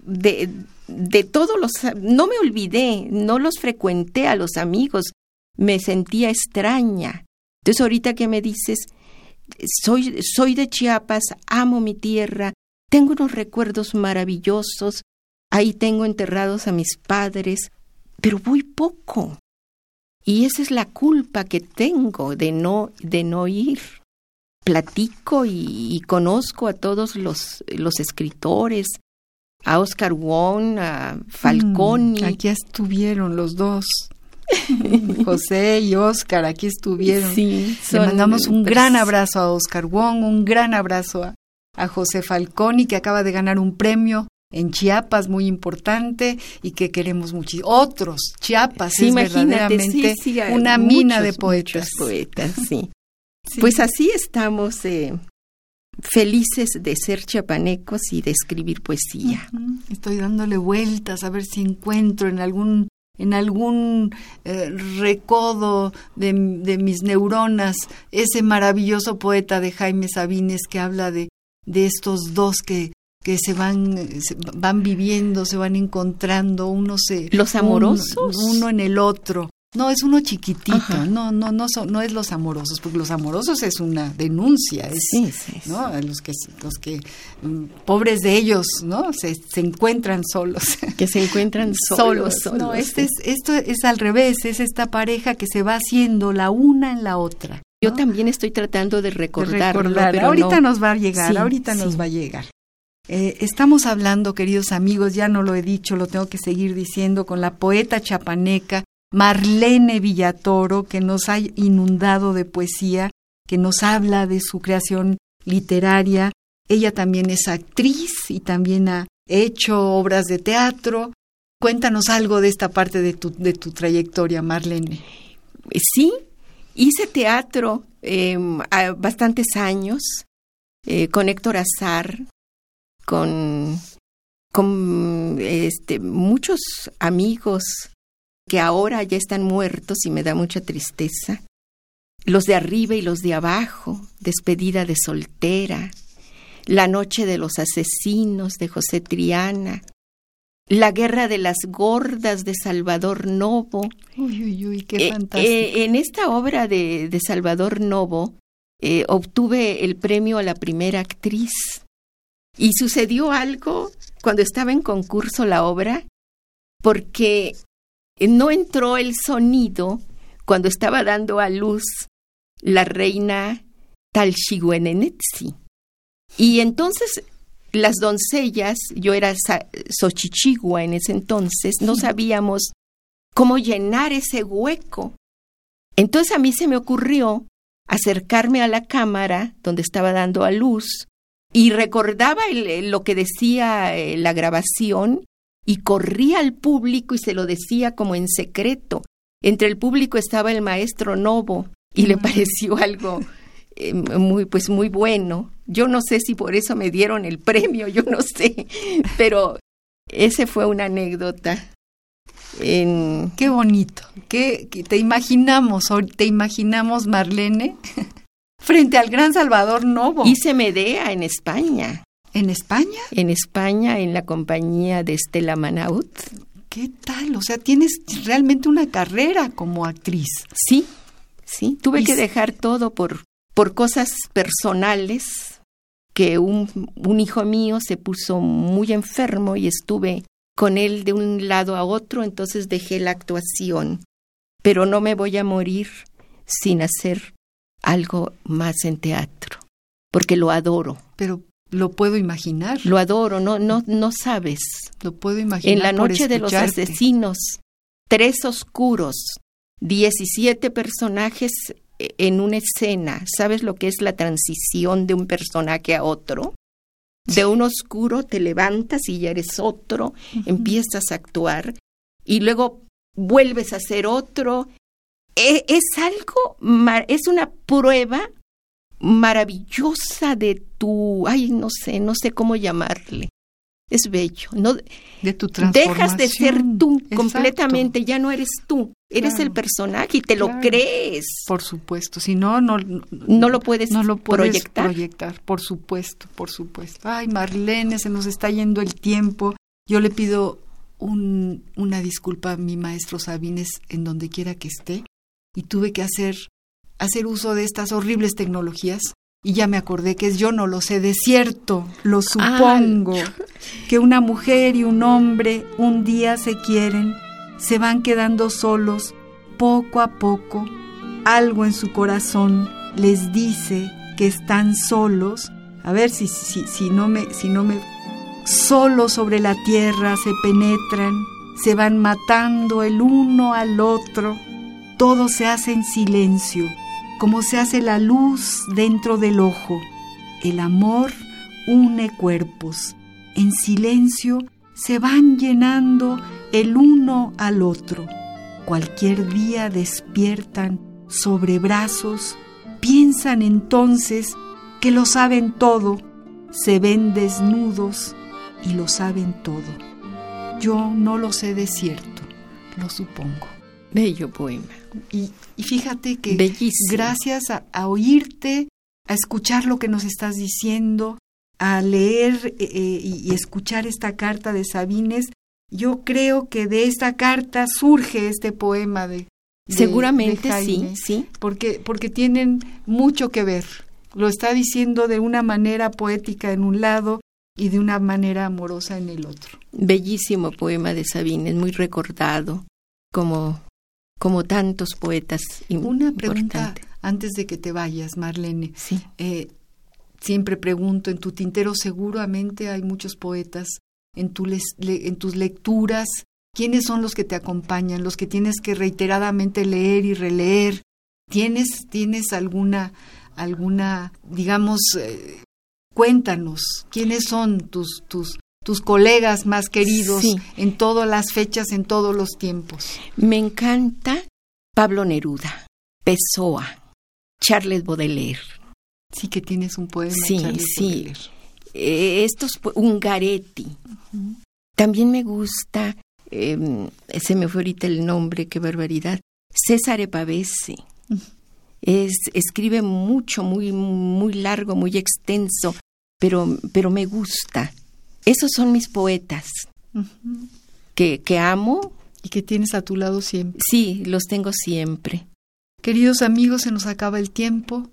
De, de todos los. No me olvidé, no los frecuenté a los amigos. Me sentía extraña. Entonces, ahorita que me dices, soy, soy de Chiapas, amo mi tierra, tengo unos recuerdos maravillosos, ahí tengo enterrados a mis padres, pero voy poco. Y esa es la culpa que tengo de no, de no ir. Platico y, conozco a todos los, los escritores, a Oscar Wong, a Falconi. Mm, aquí estuvieron los dos. José y Oscar, aquí estuvieron. Sí, Le mandamos un gran abrazo a Oscar Wong, un gran abrazo a, a José Falconi, que acaba de ganar un premio en Chiapas muy importante y que queremos mucho. Otros, Chiapas es verdaderamente una mina de poetas. poetas sí. Pues así estamos eh, felices de ser chiapanecos y de escribir poesía. Estoy dándole vueltas a ver si encuentro en algún en algún eh, recodo de, de, mis neuronas ese maravilloso poeta de Jaime Sabines que habla de de estos dos que que se van van viviendo, se van encontrando, uno se los amorosos, uno, en el otro. No, es uno chiquitito, no, no, no, no es los amorosos, porque los amorosos es una denuncia, es, sí, sí, ¿no? Los que, los que, mm, pobres de ellos, ¿no? Se, se encuentran solos. Que se encuentran solos. solos no, este es, esto es al revés, es esta pareja que se va haciendo la una en la otra. Yo también estoy tratando de recordarlo, pero ahorita nos va a llegar, ahorita nos va a llegar. Eh, estamos hablando, queridos amigos, ya no lo he dicho, lo tengo que seguir diciendo, con la poeta chapaneca Marlene Villatoro, que nos ha inundado de poesía, que nos habla de su creación literaria. Ella también es actriz y también ha hecho obras de teatro. Cuéntanos algo de esta parte de tu, de tu trayectoria, Marlene. Sí, Hice teatro eh, bastantes años eh, con Héctor Azar, con, con este, muchos amigos que ahora ya están muertos y me da mucha tristeza. Los de arriba y los de abajo, despedida de soltera, La noche de los asesinos de José Triana, la guerra de las gordas de Salvador Novo. Uy, uy, uy, qué eh, fantástico. Eh, en esta obra de, de Salvador Novo eh, obtuve el premio a la primera actriz. Y sucedió algo cuando estaba en concurso la obra, porque no entró el sonido cuando estaba dando a luz la reina Talchiguenenetsi. Y entonces las doncellas, yo era Xochichigua en ese entonces, no sabíamos cómo llenar ese hueco. Entonces a mí se me ocurrió acercarme a la cámara donde estaba dando a luz y recordaba lo que decía eh, la grabación y corría al público y se lo decía como en secreto. Entre el público estaba el maestro Novo y le pareció algo eh, muy, pues muy bueno. Yo no sé si por eso me dieron el premio, yo no sé, pero ese fue una anécdota. En... Qué bonito. ¿Qué, te imaginamos, te imaginamos, Marlene, frente al gran Salvador Novo. Hice Medea en España. ¿En España? En España, en la compañía de Estela Manaut. ¿Qué tal? O sea, tienes realmente una carrera como actriz. Sí, sí. Tuve que dejar todo por por cosas personales que un, un hijo mío se puso muy enfermo y estuve con él de un lado a otro, entonces dejé la actuación. Pero no me voy a morir sin hacer algo más en teatro, porque lo adoro. Pero lo puedo imaginar. Lo adoro, no, no, no sabes. Lo puedo imaginar. En la noche de los asesinos tres oscuros, 17 personajes en una escena. ¿Sabes lo que es la transición de un personaje a otro? De un oscuro te levantas y ya eres otro, empiezas a actuar y luego vuelves a ser otro. E, es algo, es una prueba maravillosa de tu, ay, no sé, no sé cómo llamarle es bello. No, de tu Dejas de ser tú completamente, ya no eres tú. Eres el personaje y te lo crees. Por supuesto, si no, no, no lo puedes, no lo proyectar. proyectar. Por supuesto, por supuesto. Ay, Marlene, se nos está yendo el tiempo. Yo le pido un, una disculpa a mi maestro Sabines en donde quiera que esté y tuve que hacer, hacer uso de estas horribles tecnologías. Y ya me acordé que es yo no lo sé de cierto, lo supongo, que una mujer y un hombre un día se quieren, se van quedando solos, poco a poco, algo en su corazón les dice que están solos, a ver si, si, si no me, si no me, solos sobre la tierra se penetran, se van matando el uno al otro, todo se hace en silencio como se hace la luz dentro del ojo. El amor une cuerpos. En silencio se van llenando el uno al otro. Cualquier día despiertan sobre brazos, piensan entonces que lo saben todo, se ven desnudos y lo saben todo. Yo no lo sé de cierto, lo supongo. Bello poema. Y, fíjate que gracias a, oírte, a escuchar lo que nos estás diciendo, a leer eh, eh, y, escuchar esta carta de Sabines, yo creo que de esta carta surge este poema de... Seguramente sí, sí. Porque, porque tienen mucho que ver. Lo está diciendo de una manera poética en un lado y de una manera amorosa en el otro. Bellísimo poema de Sabines, muy recordado como como tantos poetas. Una pregunta antes de que te vayas, Marlene. Sí. Eh, siempre pregunto, en tu tintero seguramente hay muchos poetas, en, tu en tus lecturas, ¿quiénes son los que te acompañan, los que tienes que reiteradamente leer y releer? ¿Tienes, tienes alguna, alguna, digamos, eh, cuéntanos, quiénes son tus, tus, tus colegas más queridos en todas las fechas, en todos los tiempos. Me encanta Pablo Neruda, Pessoa, Charles Baudelaire. Sí que tienes un poema. Sí, sí. Eh, estos Ungaretti. También me gusta, em, se me fue ahorita el nombre, qué barbaridad. César Pavese. Es, escribe mucho, muy, muy largo, muy extenso, pero, pero me gusta. Esos son mis poetas que, que amo. Y que tienes a tu lado siempre. Sí, los tengo siempre. Queridos amigos, se nos acaba el tiempo.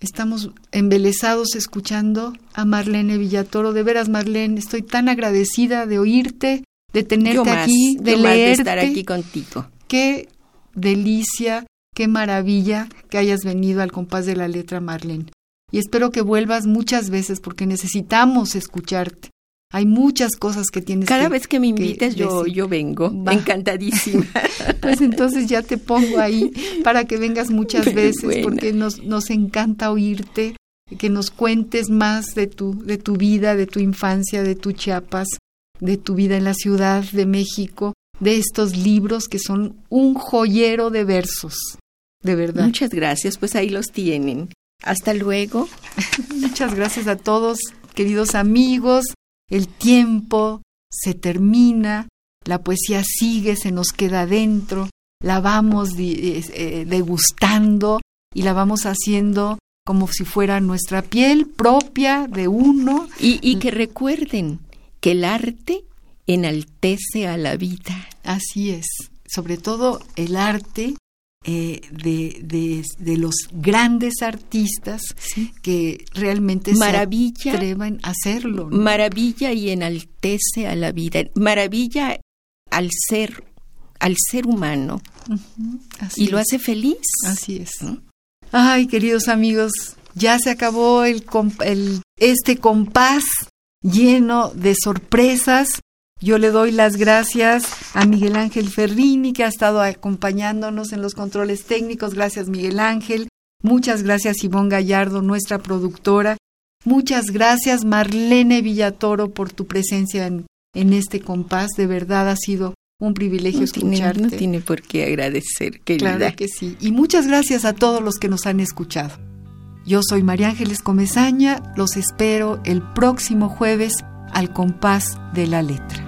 Estamos embelesados escuchando a Marlene Villatoro. De veras, Marlene, estoy tan agradecida de oírte, de tenerte aquí, de leerte. de estar aquí contigo. Qué delicia, qué maravilla que hayas venido al compás de la letra, Marlene. Y espero que vuelvas muchas veces porque necesitamos escucharte. Hay muchas cosas que tienes Cada vez que me invites yo, yo vengo, encantadísima. pues entonces ya te pongo ahí para que vengas muchas veces porque nos, nos encanta oírte, que nos cuentes más de tu, de tu vida, de tu infancia, de tu Chiapas, de tu vida en la Ciudad de México, de estos libros que son un joyero de versos, de verdad. Muchas gracias, pues ahí los tienen. Hasta luego. Muchas gracias a todos, queridos amigos el tiempo se termina, la poesía sigue, se nos queda adentro, la vamos eh, degustando y la vamos haciendo como si fuera nuestra piel propia de uno. Y, y que recuerden que el arte enaltece a la vida. Así es, sobre todo el arte eh, de, de, los grandes artistas que realmente maravilla, se atrevan a hacerlo. Maravilla y enaltece a la vida, maravilla al ser, al ser humano. Y lo hace feliz. Así es. Ay, queridos amigos, ya se acabó el, el, este compás lleno de sorpresas Yo le doy las gracias a Miguel Ángel Ferrini, que ha estado acompañándonos en los controles técnicos. Gracias, Miguel Ángel. Muchas gracias, Ivonne Gallardo, nuestra productora. Muchas gracias, Marlene Villatoro, por tu presencia en, en este compás. De verdad ha sido un privilegio escucharte. no tiene por qué agradecer, querida. Claro que sí. Y muchas gracias a todos los que nos han escuchado. Yo soy María Ángeles Comezaña. Los espero el próximo jueves al compás de la letra.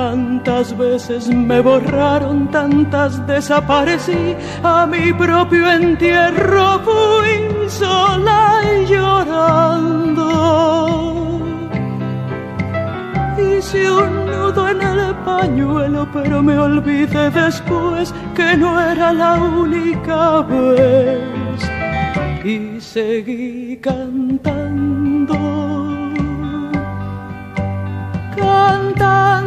Tantas veces me borraron, tantas desaparecí, a mi propio entierro fui sola y llorando. Hice un nudo en el pañuelo, pero me olvidé después que no era la única vez. Y seguí cantando,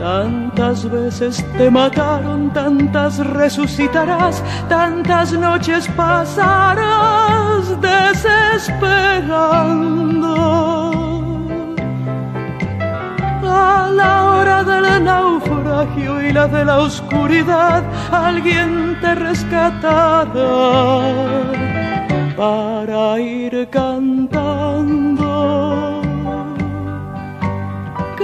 Tantas veces te mataron, tantas resucitarás, tantas noches pasarás desesperando. A la hora del naufragio y la de la oscuridad, alguien te rescatará para ir cantando